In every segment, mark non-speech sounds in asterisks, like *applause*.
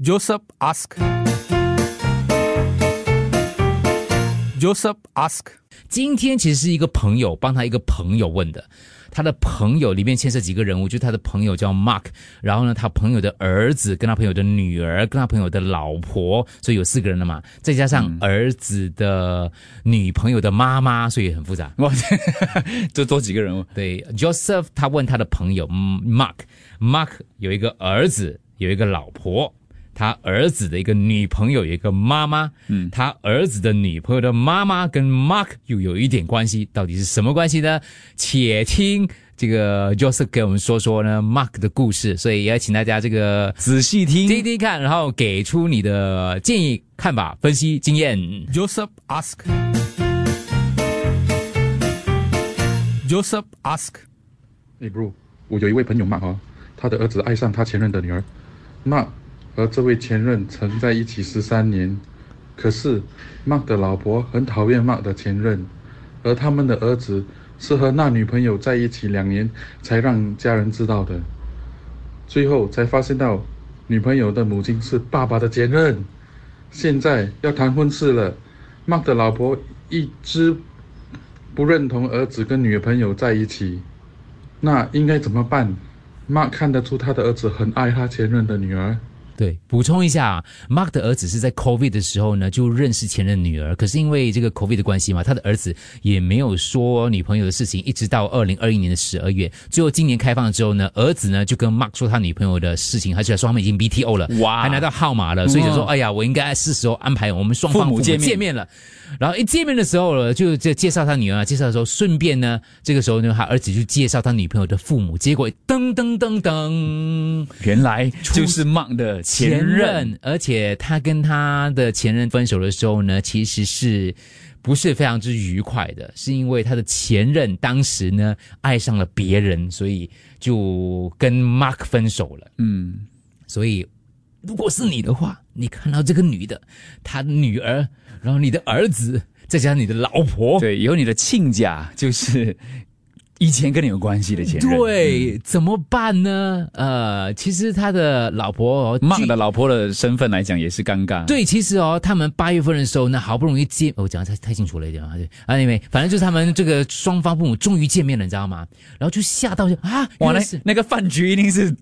Joseph ask. Joseph ask. 今天其实是一个朋友帮他一个朋友问的，他的朋友里面牵涉几个人物，就是他的朋友叫 Mark，然后呢，他朋友的儿子跟他朋友的女儿跟他朋友的老婆，所以有四个人了嘛，再加上儿子的女朋友的妈妈，所以很复杂。*laughs* 哇，这多几个人物？对，Joseph 他问他的朋友嗯 Mark，Mark 有一个儿子，有一个老婆。他儿子的一个女朋友有一个妈妈，嗯，他儿子的女朋友的妈妈跟 Mark 又有一点关系，到底是什么关系呢？且听这个 Joseph 给我们说说呢 Mark 的故事，所以也要请大家这个仔细听听听看，然后给出你的建议、看法、分析、经验。Joseph ask. Joseph ask. 哎，bro，我有一位朋友 Mark 哦，他的儿子爱上他前任的女儿，Mark 和这位前任曾在一起十三年，可是 Mark 的老婆很讨厌 Mark 的前任，而他们的儿子是和那女朋友在一起两年才让家人知道的，最后才发现到女朋友的母亲是爸爸的前任，现在要谈婚事了，Mark 的老婆一直不认同儿子跟女朋友在一起。那应该怎么办？Mark 看得出他的儿子很爱他前任的女儿。对，补充一下，Mark 的儿子是在 COVID 的时候呢就认识前任女儿，可是因为这个 COVID 的关系嘛，他的儿子也没有说女朋友的事情，一直到二零二一年的十二月，最后今年开放了之后呢，儿子呢就跟 Mark 说他女朋友的事情，而且说他们已经 BTO 了，哇还拿到号码了，所以就说，哎呀，我应该是时候安排我们双方父母见面了。然后一见面的时候呢，就就介绍他女儿，介绍的时候顺便呢，这个时候呢，他儿子就介绍他女朋友的父母，结果噔噔噔噔，原来就是 Mark 的前前。任，而且他跟他的前任分手的时候呢，其实是不是非常之愉快的，是因为他的前任当时呢爱上了别人，所以就跟 Mark 分手了。嗯，所以如果是你的话，你看到这个女的，她的女儿，然后你的儿子，再加上你的老婆，对，以后你的亲家就是以前跟你有关系的前任。对，怎么办呢？呃，其实他的老婆哦，Mark 据的老婆的身份来讲也是尴尬。，对，其实哦，他们八月份的时候呢，好不容易见，我讲的太太清楚了一点啊，对，啊，因为反正就是他们这个双方父母终于见面了，你知道吗？然后就吓到就啊，哇，那那个饭局一定是。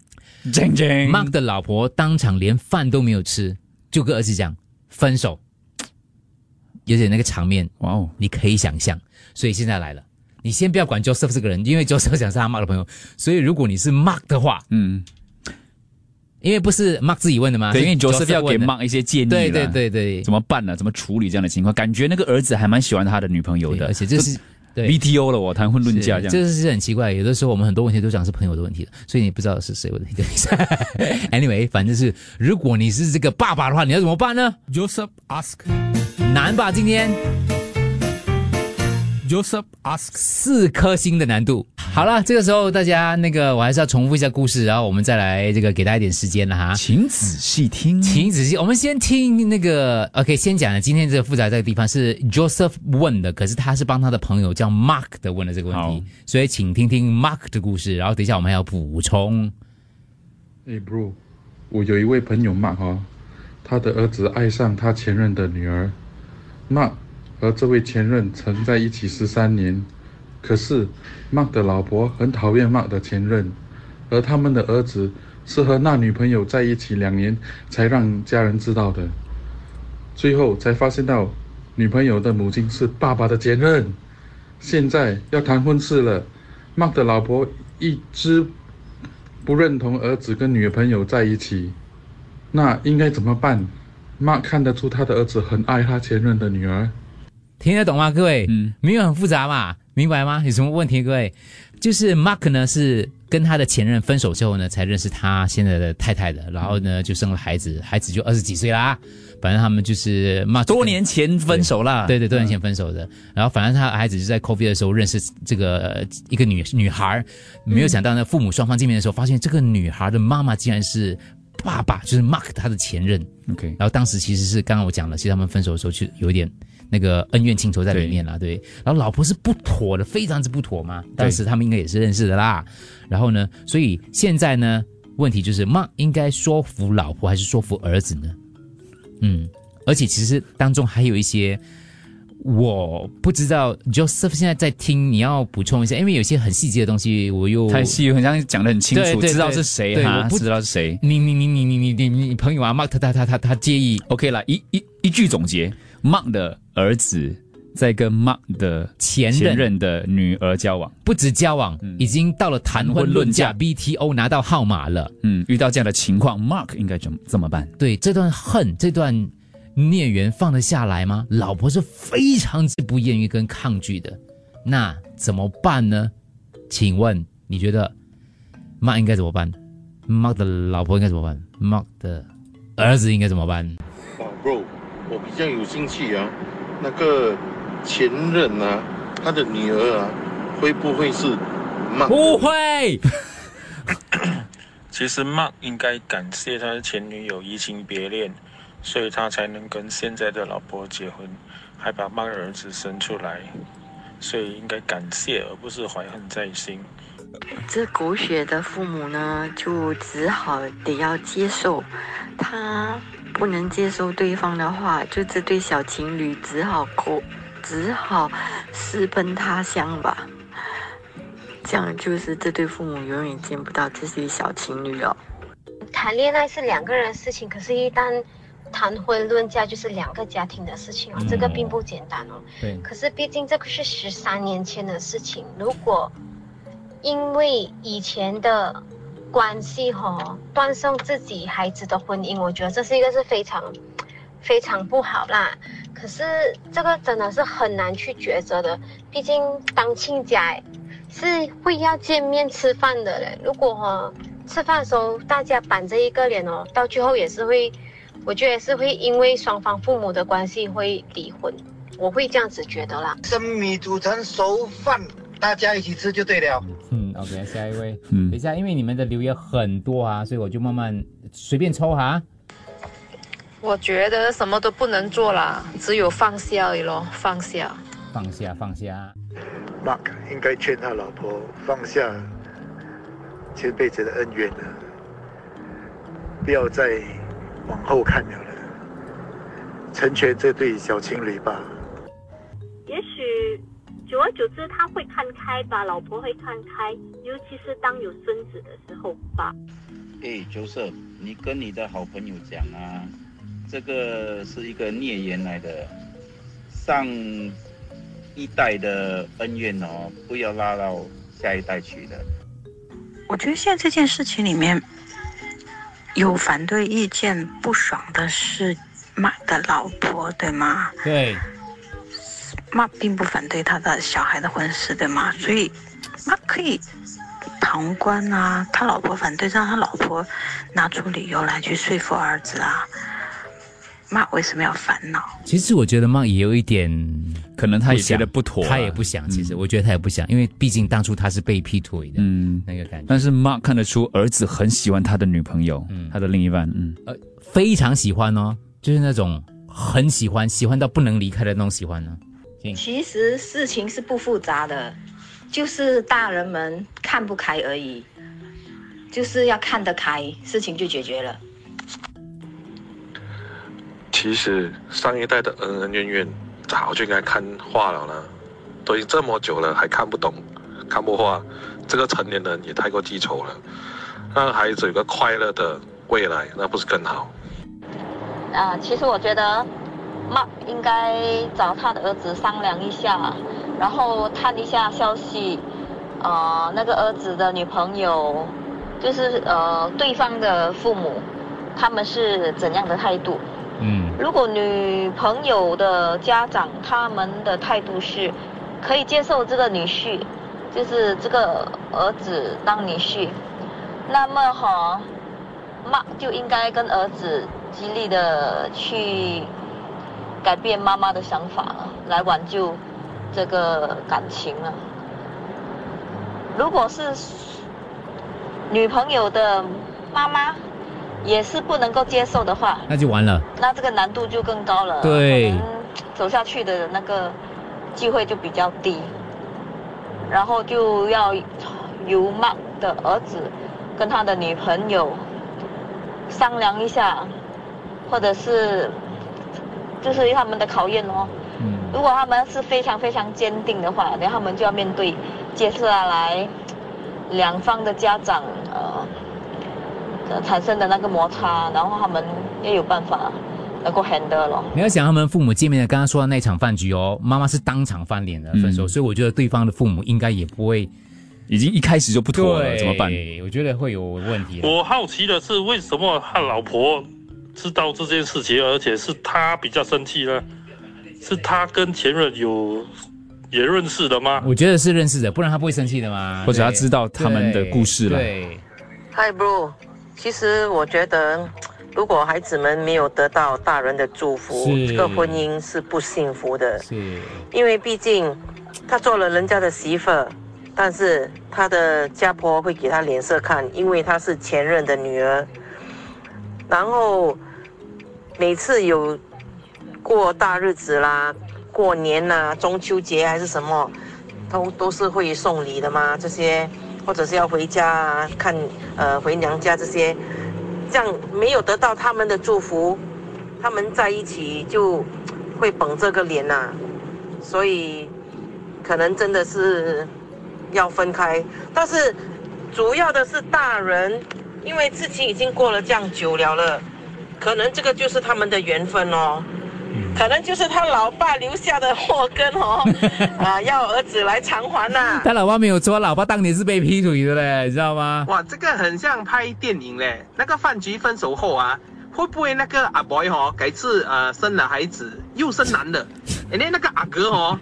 Mark 的老婆当场连饭都没有吃，就跟儿子讲分手，有点那个场面，哇哦，你可以想象。所以现在来了，你先不要管 Joseph 这个人，因为 Joseph 讲是他 Mark 的朋友，所以如果你是 Mark 的话，嗯，因为不是 Mark 自己问的吗？对，因为 Joseph 要给 Mark 一些建议对对对对，怎么办呢？怎么处理这样的情况？感觉那个儿子还蛮喜欢他的女朋友的，而且这是对 BTO 了，我谈婚论嫁这样。这是很奇怪。有的时候我们很多问题都讲是朋友的问题的，所以你不知道是谁问题。对 *laughs* anyway，反正是如果你是这个爸爸的话，你要怎么办呢？Joseph ask. 难吧？今天 Joseph ask. 四颗星的难度。好了，这个时候大家那个我还是要重复一下故事，然后我们再来这个给大家一点时间了哈。请仔细听，请仔细，我们先听那个，OK，先讲今天这个复杂这个地方是 Joseph 问的，可是他是帮他的朋友叫 Mark 的问的这个问题，所以请听听 Mark 的故事，然后等一下我们还要补充。哎，bro，我有一位朋友 Mark 哦，他的儿子爱上他前任的女儿，Mark 和这位前任曾在一起十三年，可是 Mark 的老婆很讨厌 Mark 的前任，而他们的儿子是和那女朋友在一起两年才让家人知道的，最后才发现到女朋友的母亲是爸爸的前任，现在要谈婚事了，Mark 的老婆一直不认同儿子跟女朋友在一起，那应该怎么办？Mark 看得出他的儿子很爱他前任的女儿。听得懂吗，各位？嗯，没有很复杂嘛，明白吗？有什么问题，各位？就是 Mark 呢是跟他的前任分手之后呢，才认识他现在的太太的，然后呢就生了孩子，孩子就二十几岁啦。反正他们就是 Mark 多年前分手啦。对对，多年前分手的。然后反正他孩子就在 COVID 的时候认识这个呃一个女女孩，没有想到呢，父母双方见面的时候，发现这个女孩的妈妈竟然是爸爸，就是 Mark 他的前任。，OK，然后当时其实是刚刚我讲了，其实他们分手的时候就有一点那个恩怨情仇在里面啦，对。然后老婆是不妥的，非常之不妥嘛。当时他们应该也是认识的啦。然后呢，所以现在呢问题就是 Mark 应该说服老婆还是说服儿子呢？嗯，而且其实当中还有一些我不知道，Joseph 现在在听，你要补充一下，因为有些很细节的东西，我又太细，好像讲的很清楚，对对知道是谁哈我不知道是谁。你你你你你你你你朋友啊，Mark 他他他他他介意 OK 了，一一一句总结，Mark 的儿子在跟 Mark 的前任前任的女儿交往，不止交往，已经到了谈婚论嫁谈，BTO 拿到号码了。嗯，遇到这样的情况，Mark 应该怎么怎么办？对这段恨，这段孽缘放得下来吗？老婆是非常之不愿意跟抗拒的，那怎么办呢？请问你觉得 Mark 应该怎么办？Mark 的老婆应该怎么办？Mark 的儿子应该怎么办？我比较有兴趣啊，那个前任啊，他的女儿啊，会不会是妈？不会，*laughs* 其实 Mark 应该感谢他的前女友移情别恋，所以他才能跟现在的老婆结婚，还把 Mark 儿子生出来，所以应该感谢，而不是怀恨在心。这狗血的父母呢，就只好得要接受，他不能接受对方的话，就这对小情侣只好哭，只好私奔他乡吧。这样就是这对父母永远见不到这对小情侣了。谈恋爱是两个人的事情，可是，一旦谈婚论嫁，就是两个家庭的事情哦，这个并不简单哦。对可是，毕竟这个是十三年前的事情，如果因为以前的关系哈、断送自己孩子的婚姻，我觉得这是一个是非常非常不好啦。可是这个真的是很难去抉择的，毕竟当亲家是会要见面吃饭的嘞。如果哈、吃饭的时候大家板着一个脸哦，到最后也是会，我觉得是会因为双方父母的关系会离婚，我会这样子觉得啦。生米煮成熟饭，大家一起吃就对了。嗯，OK，*laughs* 下一位，嗯等一下，因为你们的留言很多啊，所以我就慢慢随便抽哈。我觉得什么都不能做啦，只有放下而已咯，放下。放下，放下。Mark 应该劝他老婆放下前辈子的恩怨了，不要再往后看了了，成全这对小情侣吧。久而久之他会看开吧，老婆会看开，尤其是当有孙子的时候吧。哎，九色，你跟你的好朋友讲啊，这个是一个孽缘来的，上一代的恩怨哦，不要拉到下一代去的。我觉得现在这件事情里面，有反对意见不爽的是 Mark 的老婆，对吗对，？Mark 并不反对他的小孩的婚事，对吗？所以 Mark 可以旁观啊，他老婆反对，让他老婆拿出理由来去说服儿子啊。Mark 为什么要烦恼？其实我觉得 Mark 也有一点，可能他也觉得不妥啊他也不想。其实我觉得他也不想，因为毕竟当初他是被劈腿的，嗯，那个感觉，但是 Mark 看得出儿子很喜欢他的女朋友，他的另一半，嗯，呃，非常喜欢哦，就是那种很喜欢，喜欢到不能离开的那种喜欢呢。其实事情是不复杂的，就是大人们看不开而已，就是要看得开，事情就解决了。其实上一代的恩恩怨怨早就应该看化了呢，都已经这么久了还看不懂、看不化，这个成年人也太过记仇了。让孩子有个快乐的未来，那不是更好？啊，其实我觉得 Mark 应该找他的儿子商量一下，然后探一下消息，呃，那个儿子的女朋友，就是呃对方的父母，他们是怎样的态度？嗯，如果女朋友的家长他们的态度是可以接受这个女婿，就是这个儿子当女婿，那么哈，妈就应该跟儿子极力的去改变妈妈的想法了，来挽救这个感情了。如果是女朋友的妈妈也是不能够接受的话，那就完了。那这个难度就更高了，对走下去的那个机会就比较低，然后就要由 Mark 的儿子跟他的女朋友商量一下，或者是就是他们的考验哦。嗯，如果他们是非常非常坚定的话，然后他们就要面对接下来两方的家长呃呃产生的那个摩擦，然后他们也有办法能够 handle 咯。你要想他们父母见面的，刚刚说的那场饭局哦，妈妈是当场翻脸的分手，所以我觉得对方的父母应该也不会，已经一开始就不妥了，怎么办？我觉得会有问题。我好奇的是，为什么他老婆知道这件事情，而且是他比较生气呢？是他跟前任有也认识的吗？我觉得是认识的，不然他不会生气的吗。或者他知道他们的故事了对，Hi bro，其实我觉得，如果孩子们没有得到大人的祝福，这个婚姻是不幸福的。是，因为毕竟他做了人家的媳妇儿，但是他的家婆会给他脸色看，因为她是前任的女儿。然后每次有过大日子啦、过年啦、中秋节还是什么，都都是会送礼的嘛。这些或者是要回家啊，看呃回娘家这些，这样没有得到他们的祝福，他们在一起就会绷这个脸呐、所以可能真的是要分开。但是主要的是大人，因为事情已经过了这样久了了，可能这个就是他们的缘分哦。可能就是他老爸留下的祸根哦，*laughs* 啊，要儿子来偿还呐、他老爸没有错，老爸当年是被劈腿的嘞，你知道吗？哇，这个很像拍电影嘞。那个饭局分手后啊，会不会那个阿 boy 哦，改次呃生了孩子又生男的，*laughs* 哎那那个阿哥哦，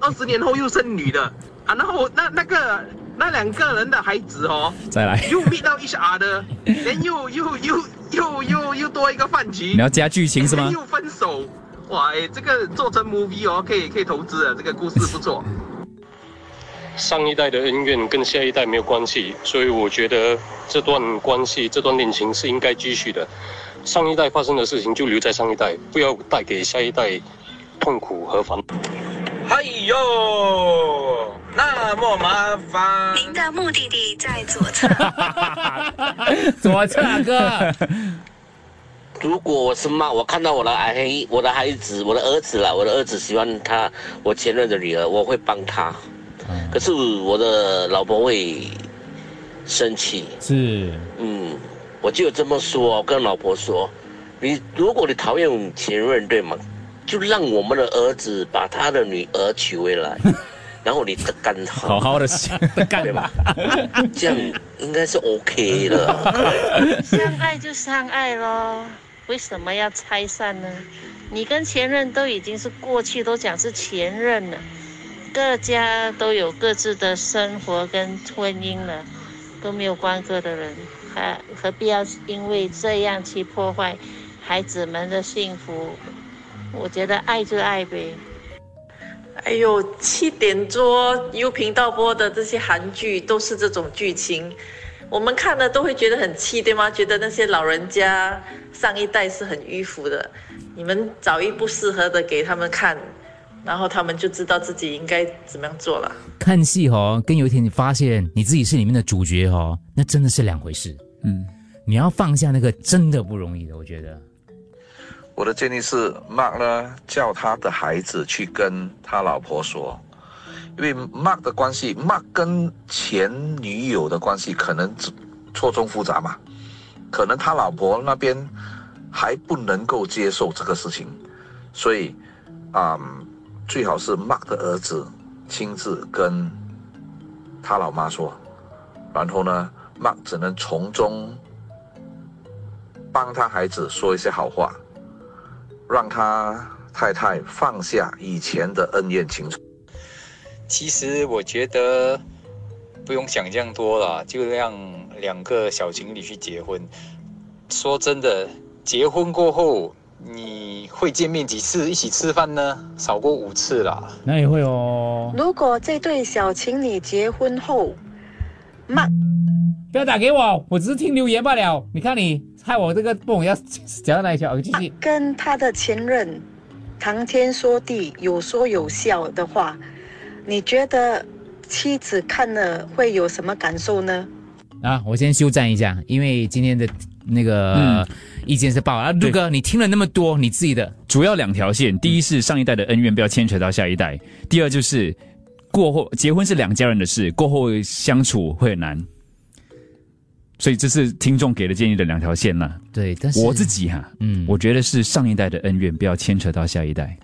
二十年后又生女的啊，然后那那个那两个人的孩子哦，再来又 meet 到 each other，*laughs* 连又又又又又又多一个饭局，你要加剧情是吗哎又分手，哇，哎，这个做成 movie 哦，可以可以投资啊，这个故事不错。上一代的恩怨跟下一代没有关系，所以我觉得这段关系、这段恋情是应该继续的。上一代发生的事情就留在上一代，不要带给下一代痛苦和烦。哎呦，那么麻烦。您的目的地在左侧。*laughs* 左侧哥。如果我是妈，我看到我的孩我的孩子，我的儿子啦，我的儿子喜欢他我前任的女儿，我会帮他。可是我的老婆会生气。是，嗯，我就这么说，我跟老婆说，你如果你讨厌前任对吗？就让我们的儿子把他的女儿娶回来，*laughs* 然后你的干他，好好的干对吧？这样应该是 OK 的。相爱就相爱咯，为什么要拆散呢？你跟前任都已经是过去，都讲是前任了，各家都有各自的生活跟婚姻了，都没有关各的人，还何必要因为这样去破坏孩子们的幸福？我觉得爱就爱呗。哎呦，七点多 U 频道播的这些韩剧都是这种剧情，我们看了都会觉得很气，对吗？觉得那些老人家上一代是很迂腐的，你们找一部适合的给他们看，然后他们就知道自己应该怎么样做了。看戏哦，跟有一天你发现你自己是里面的主角哦，那真的是两回事。嗯，你要放下那个真的不容易的，我觉得。我的建议是，Mark 呢叫他的孩子去跟他老婆说，因为 Mark 的关系，Mark 跟前女友的关系可能错综复杂嘛，可能他老婆那边还不能够接受这个事情，所以啊、最好是 Mark 的儿子亲自跟他老妈说，然后呢，Mark 只能从中帮他孩子说一些好话。让他太太放下以前的恩怨情仇。其实我觉得不用想这样多了，就让两个小情侣去结婚。说真的，结婚过后你会见面几次，一起吃饭呢？少过五次啦。那也会哦。如果这对小情侣结婚后，妈，不要打给我，我只是听留言罢了。你看你害我这个梦要讲到哪里去？我继续。跟他的前任谈天说地、有说有笑的话，你觉得妻子看了会有什么感受呢？啊，我先休战一下，因为今天的那个嗯意见是报啊，陆哥，你听了那么多，你自己的主要两条线，第一是上一代的恩怨不要牵扯到下一代，第二就是过后结婚是两家人的事，过后相处会很难。所以这是听众给的建议的两条线啦。对，但是我自己哈、嗯，我觉得是上一代的恩怨不要牵扯到下一代。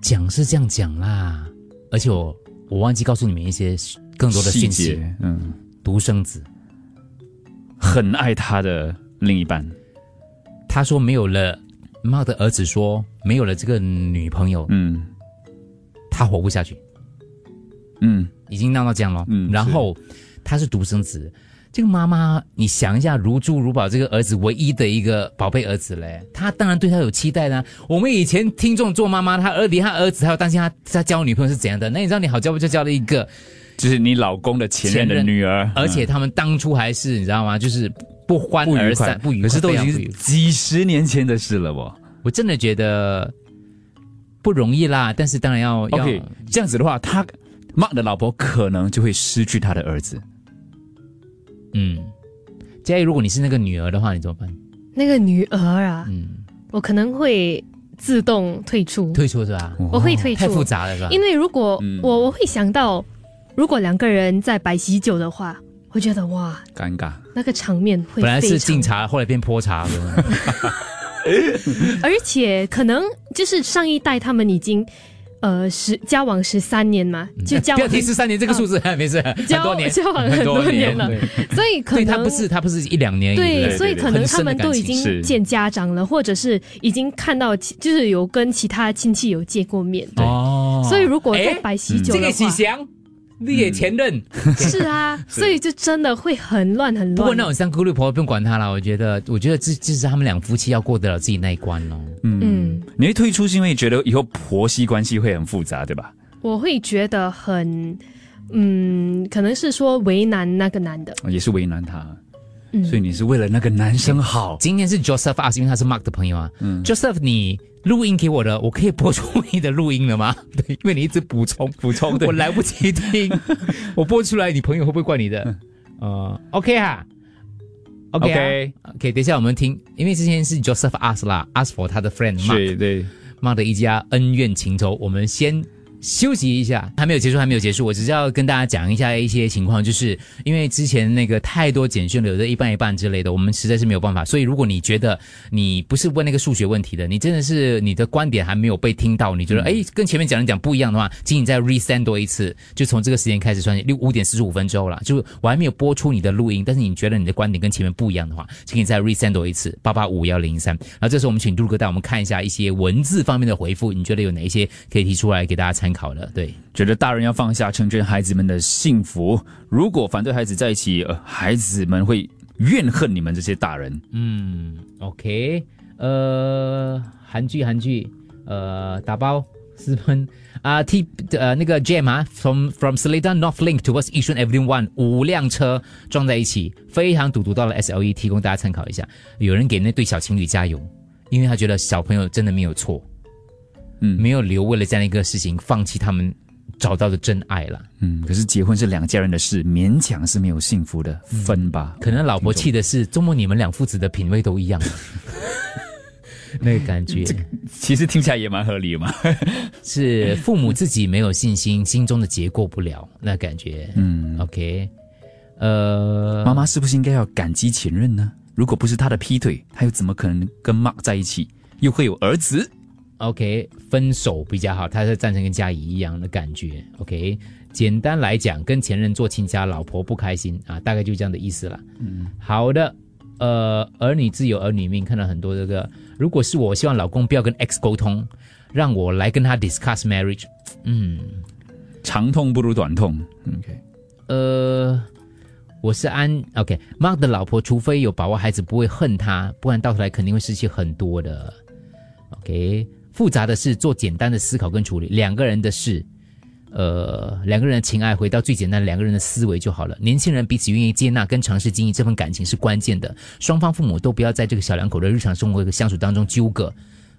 讲是这样讲啦，而且我我忘记告诉你们一些更多的讯息。细节。嗯，独生子。很爱他的另一半，他说没有了，妈的儿子说没有了这个女朋友，嗯，他活不下去，嗯，已经闹到这样了。嗯，然后他是独生子，这个妈妈，你想一下，如珠如宝这个儿子唯一的一个宝贝儿子嘞，他当然对他有期待啦。我们以前听众做妈妈，他儿离他儿子还要担心他他交女朋友是怎样的，那你知道你好交不就交了一个。就是你老公的前任的女儿，而且他们当初还是你知道吗？就是不欢而散，不愉快，可是都已经几十年前的事了哦。我真的觉得不容易啦，但是当然要要这样子的话，他 Mark 的老婆可能就会失去他的儿子。嗯，佳怡，如果你是那个女儿的话，你怎么办？那个女儿啊，嗯，我可能会自动退出，退出是吧？我会退出，太复杂了是吧？因为如果嗯我我会想到，如果两个人在摆喜酒的话，我觉得哇，尴尬。那个场面会本来是敬茶，后来变泼茶的。*laughs* 而且可能就是上一代他们已经呃十交往十三年嘛，就交嗯 *laughs* 不往要提十三年这个数字，没事，*laughs* 很交多年，交往很多年了。所以可能他能不是他不是一两年对，所以可能他们都已经见家长了，或者是已经看到其，就是有跟其他亲戚有见过面。哦。所以如果在摆喜酒这个喜祥，你也前任，是啊，*laughs* 所以就真的会很乱很乱。不过那种三姑六婆不用管他了，我觉得，我觉得这这是他们两夫妻要过得了自己那一关哦。嗯，你会退出是因为觉得以后婆媳关系会很复杂，对吧？我会觉得很，嗯，可能是说为难那个男的。也是为难他，嗯所以你是为了那个男生好。今天是 Joseph 啊，是因为他是 Mark 的朋友啊。Joseph，你录音给我的，我可以播出你的录音了吗？*laughs* 对，因为你一直补充补充，我来不及听，*laughs* 我播出来，你朋友会不会怪你的？呃，OK 哈。OK 啊 OK 等一下我们听，因为之前是 Joseph ask 啦，ask for 他的 friend Mark，是对，Mark 的一家恩怨情仇，我们先休息一下，还没有结束，还没有结束，我只是要跟大家讲一下一些情况，就是因为之前那个太多简讯了，有的一半一半之类的，我们实在是没有办法。所以如果你觉得你不是问那个数学问题的，你真的是你的观点还没有被听到，你觉得哎、诶跟前面讲的讲不一样的话，请你再 resend 多一次，就从这个时间开始算六五点四十五分之后了，就我还没有播出你的录音，但是你觉得你的观点跟前面不一样的话，请你再 resend 多一次八八五幺零三。然后这时候我们请杜哥带我们看一下一些文字方面的回复，你觉得有哪一些可以提出来给大家参考的？对。觉得大人要放下，成全孩子们的幸福。如果反对孩子在一起，呃，孩子们会怨恨你们这些大人。嗯，OK，呃，韩剧韩剧，呃，打包私奔啊，T 呃那个 Jam 啊，from from Seletar North Link towards Yishun Avenue One，五辆车撞在一起，非常堵堵到了 SLE，提供大家参考一下。有人给那对小情侣加油，因为他觉得小朋友真的没有错，嗯，没有留为了这样一个事情放弃他们找到的真爱了。嗯，可是结婚是两家人的事，勉强是没有幸福的，分吧。可能老婆气的是，周末你们两父子的品味都一样，*laughs* 那个感觉。其实听起来也蛮合理的嘛。*laughs* 是父母自己没有信心，心中的结过不了，那感觉。嗯，OK，呃，妈妈是不是应该要感激前任呢？如果不是他的劈腿，他又怎么可能跟 Mark 在一起，又会有儿子？OK，分手比较好，他是赞成跟嘉怡一样的感觉。OK，简单来讲，跟前任做亲家，老婆不开心啊，大概就这样的意思了。嗯，好的，呃，儿女自有儿女命，看到很多这个，如果是我，我希望老公不要跟 X 沟通，让我来跟他 discuss marriage。嗯，长痛不如短痛。OK，呃，我是安 OK，Mark 的老婆，除非有把握孩子不会恨他，不然到头来肯定会失去很多的。OK，复杂的事做简单的思考跟处理，两个人的事，呃，两个人的情爱回到最简单两个人的思维就好了。年轻人彼此愿意接纳跟尝试经营这份感情是关键的，双方父母都不要在这个小两口的日常生活和相处当中纠葛。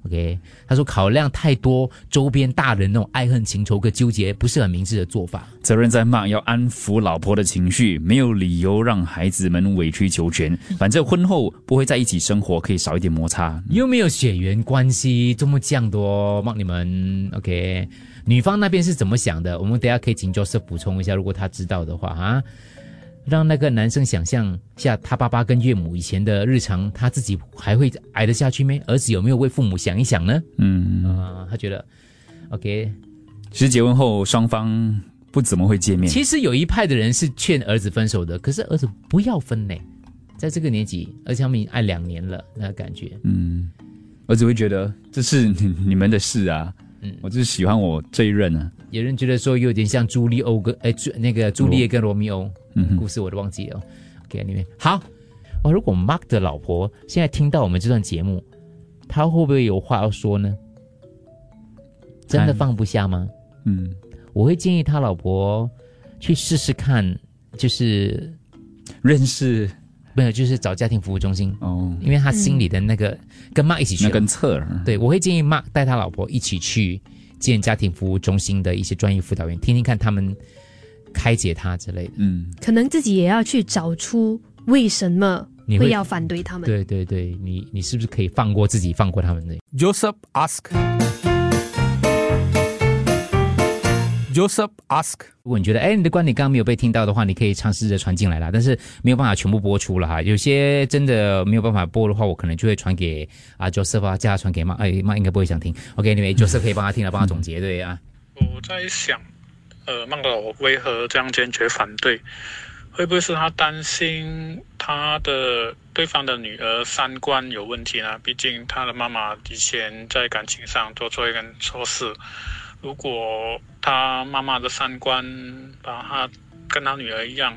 OK，他说考量太多周边大人那种爱恨情仇跟纠结，不是很明智的做法。责任在 Mark 要安抚老婆的情绪，没有理由让孩子们委曲求全。反正婚后不会在一起生活，可以少一点摩擦。又没有血缘关系，这么这样多，帮你们 OK。女方那边是怎么想的？我们等下可以请 Joseph 补充一下，如果他知道的话啊。让那个男生想象下他爸爸跟岳母以前的日常，他自己还会挨得下去没？儿子有没有为父母想一想呢？嗯啊，他觉得 OK。其实结婚后双方不怎么会见面。其实有一派的人是劝儿子分手的，可是儿子不要分呢，在这个年纪，而且他们爱两年了，那个感觉。嗯，儿子会觉得这是你们的事啊。嗯，我就是喜欢我这一任啊。有人觉得说有点像朱丽欧跟哎朱那个朱丽叶跟罗密欧。故事我都忘记了，OK，里面好。哇，如果 Mark 的老婆现在听到我们这段节目，他会不会有话要说呢？真的放不下吗？嗯，我会建议他老婆去试试看，就是认识，没有，就是找家庭服务中心哦，因为他心里的那个跟 Mark 一起去，那根刺。对，我会建议 Mark 带他老婆一起去见家庭服务中心的一些专业辅导员，听听看他们。开解他之类的，嗯，可能自己也要去找出为什么会要反对他们。对对对，你你是不是可以放过自己，放过他们呢？Joseph ask，Joseph ask，如果你觉得哎你的观点刚刚没有被听到的话，你可以尝试着传进来啦。但是没有办法全部播出了哈，有些真的没有办法播的话，我可能就会传给啊 Joseph 啊，叫他传给妈，哎妈应该不会想听。OK，你们 Joseph 可以帮他听了，帮他总结对啊。我在想。呃，曼德我为何这样坚决反对？会不会是他担心他的对方的女儿三观有问题呢？毕竟他的妈妈以前在感情上做错一件错事。如果他妈妈的三观把他跟他女儿一样，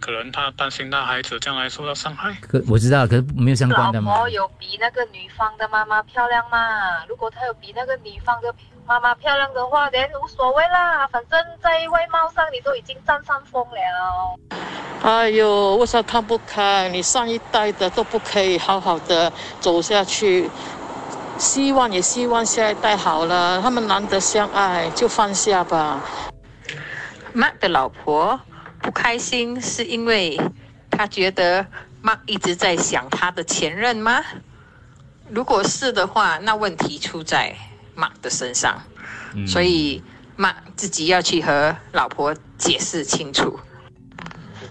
可能他担心他孩子将来受到伤害。可我知道，可是没有相关的吗？老婆有比那个女方的妈妈漂亮吗？如果他有比那个女方的。妈妈漂亮的话，连无所谓啦，反正在外貌上你都已经占上风了。哎呦，为啥看不开？你上一代的都不可以好好的走下去，希望也希望下一代好了，他们难得相爱，就放下吧。妈的老婆不开心，是因为她觉得妈一直在想他的前任吗？如果是的话，那问题出在。Mark 的身上，所以 Mark 自己要去和老婆解释清楚。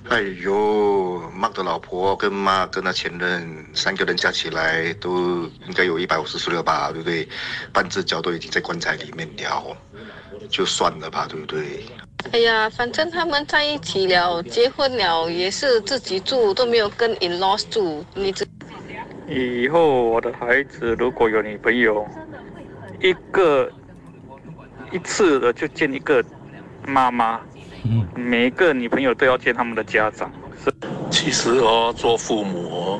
哎呦，妈的老婆跟妈跟他前任三个人加起来都应该有一百五十岁了吧，对不对？半只脚都已经在棺材里面了，就算了吧，对不对？哎呀，反正他们在一起了，结婚了也是自己住，都没有跟 in laws 住。你这以后我的孩子如果有女朋友。一个一次的就见一个妈妈，每个女朋友都要见他们的家长。是，其实哦，做父母哦，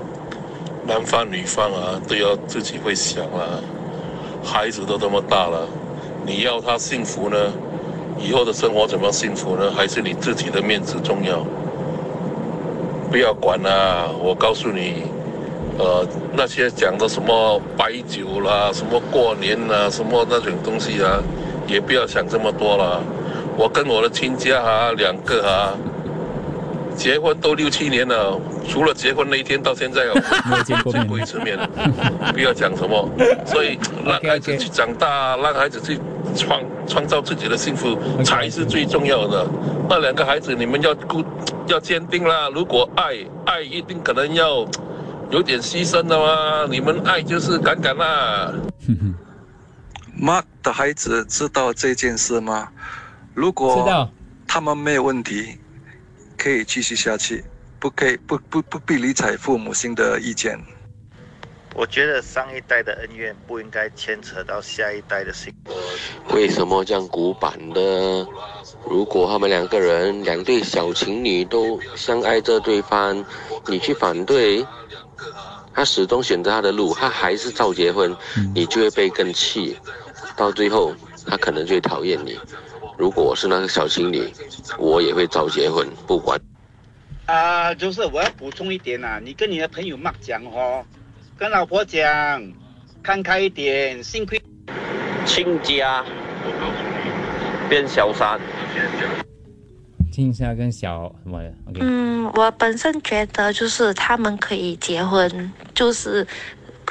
男方女方啊，都要自己会想啊。孩子都这么大了，你要他幸福呢？以后的生活怎么幸福呢？还是你自己的面子重要？不要管啦，我告诉你。呃，那些讲的什么白酒啦，什么过年啦，什么那种东西啊，也不要想这么多了。我跟我的亲家啊，两个啊，结婚都六七年了，除了结婚那一天到现在哦，见过一次面。不要讲什么，所以让孩子去长大，让孩子去创创造自己的幸福才是最重要的。那两个孩子，你们要固要坚定啦。如果爱爱，一定可能要。有点牺牲的嘛？你们爱就是敢敢啦。*laughs* 妈的孩子知道这件事吗？如果他们没有问题，可以继续下去，不可以不不不必理睬父母亲的意见。我觉得上一代的恩怨不应该牵扯到下一代的幸福。为什么这样古板呢？如果他们两个人两对小情侣都相爱着对方，你去反对？他始终选择他的路，他还是照结婚，你就会被更气，到最后他可能就会讨厌你。如果我是那个小情侣，我也会早结婚，不管。啊，就是我要补充一点呐，你跟你的朋友骂讲哦，跟老婆讲，看开一点，幸亏亲家变小三，亲家跟小什么的？OK，嗯，我本身觉得就是他们可以结婚，就是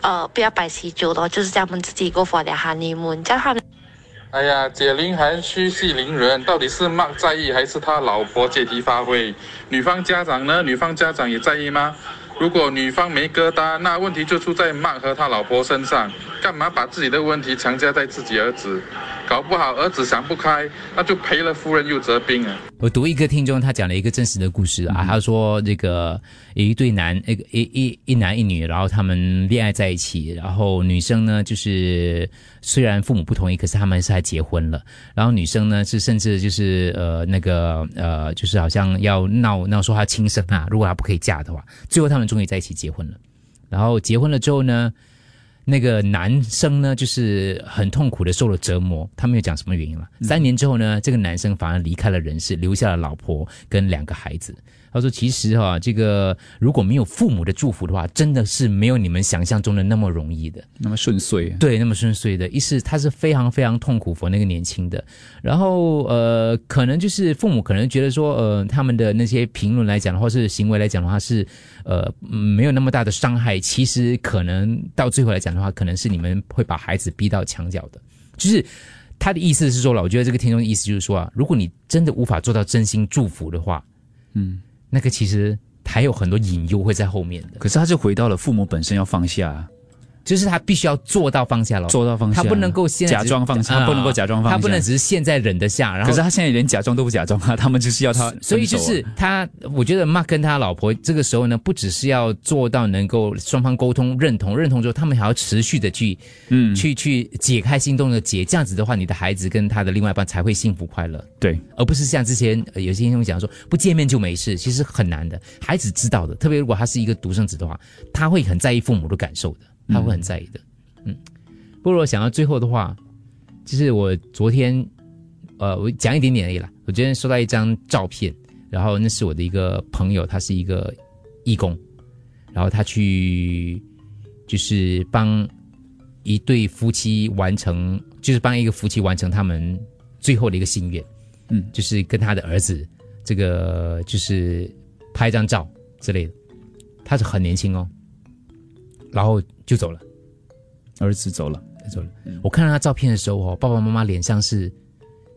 呃不要摆喜酒咯，就是叫他们自己 go for their honeymoon，叫他们。哎呀，解铃还须系铃人，到底是麦在意还是他老婆借题发挥？女方家长呢？女方家长也在意吗？如果女方没疙瘩，那问题就出在麦和他老婆身上。干嘛把自己的问题强加在自己儿子？搞不好儿子想不开，那就赔了夫人又折兵啊！我读一个听众，他讲了一个真实的故事啊，他说这个一对男，一个一一一男一女，然后他们恋爱在一起，然后女生呢就是虽然父母不同意，可是他们是还结婚了，然后女生呢是甚至就是呃那个呃就是好像要闹闹说她轻生啊，如果她不可以嫁的话，最后他们终于在一起结婚了，然后结婚了之后呢。那个男生呢，就是很痛苦的受了折磨，他没有讲什么原因了。三年之后呢，这个男生反而离开了人世，留下了老婆跟两个孩子。他说：“其实哈，这个如果没有父母的祝福的话，真的是没有你们想象中的那么容易的，那么顺遂。对，那么顺遂的。一是他是非常非常痛苦，for 那个年轻的。然后呃，可能就是父母可能觉得说，呃，他们的那些评论来讲的话，是行为来讲的话是呃没有那么大的伤害。其实可能到最后来讲的话，可能是你们会把孩子逼到墙角的。就是他的意思是说了，我觉得这个听众的意思就是说啊，如果你真的无法做到真心祝福的话，嗯。”那个其实还有很多隐忧会在后面的，可是他就回到了父母本身要放下。就是他必须要做到放下了，做到放下，他不能够现假装放下，他不能够假装放下，他不能只是现在忍得下。然后，可是他现在连假装都不假装啊，他们就是要他。*laughs* 所以就是他，我觉得 Mark 跟他老婆这个时候呢，不只是要做到能够双方沟通认同，认同之后，他们还要持续的去，嗯，去去解开心中的结。这样子的话，你的孩子跟他的另外一半才会幸福快乐。对，而不是像之前有些听众讲说不见面就没事，其实很难的。孩子知道的，特别如果他是一个独生子的话，他会很在意父母的感受的，他会很在意的。嗯，不过我想到最后的话，就是我昨天，呃，我讲一点点而已啦。我昨天收到一张照片，然后那是我的一个朋友，他是一个义工，然后他去就是帮一对夫妻完成，就是帮一个夫妻完成他们最后的一个心愿，嗯，就是跟他的儿子这个就是拍张照之类的。他是很年轻哦，然后就走了。儿子走了，走了。我看到他照片的时候哦，爸爸妈妈脸上是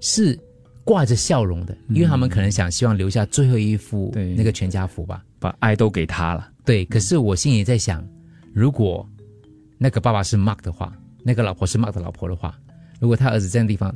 是挂着笑容的，因为他们可能想希望留下最后一幅那个全家福吧，把爱都给他了。对，可是我心里在想，如果那个爸爸是 Mark 的话，那个老婆是 Mark 的老婆的话，如果他儿子这样的地方，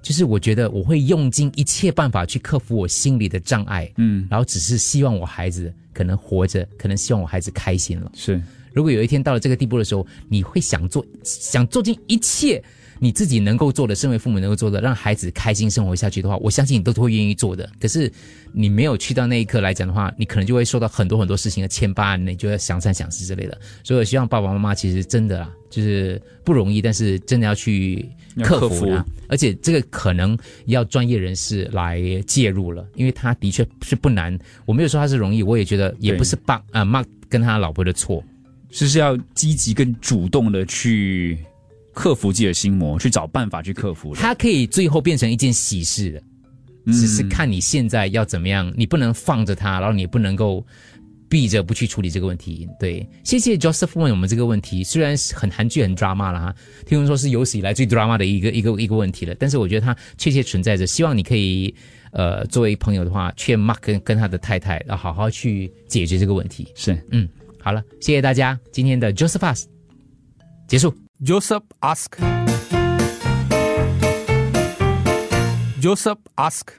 就是我觉得我会用尽一切办法去克服我心里的障碍，嗯，然后只是希望我孩子可能活着，可能希望我孩子开心了，是。如果有一天到了这个地步的时候，你会想做，想做尽一切你自己能够做的，身为父母能够做的，让孩子开心生活下去的话，我相信你都会愿意做的。可是你没有去到那一刻来讲的话，你可能就会受到很多很多事情的牵绊，你就要想三想四之类的。所以我希望爸爸妈妈其实真的啊，就是不容易，但是真的要去克服啊。而且这个可能要专业人士来介入了，因为他的确是不难。我没有说他是容易，我也觉得也不是爸啊妈跟他老婆的错。就是要积极跟主动的去克服自己的心魔，去找办法去克服。它可以最后变成一件喜事的，只是看你现在要怎么样。你不能放着它，然后你不能够避着不去处理这个问题。对，谢谢 Joseph 问我们这个问题，虽然很韩剧很 drama 了哈，听说是有史以来最 drama 的一个一个一个问题了，但是我觉得它确切存在着。希望你可以呃作为朋友的话，劝 Mark 跟跟他的太太要好好去解决这个问题。是，嗯。好了，谢谢大家，今天的 Joseph Ask 结束。Joseph Ask，Joseph Ask。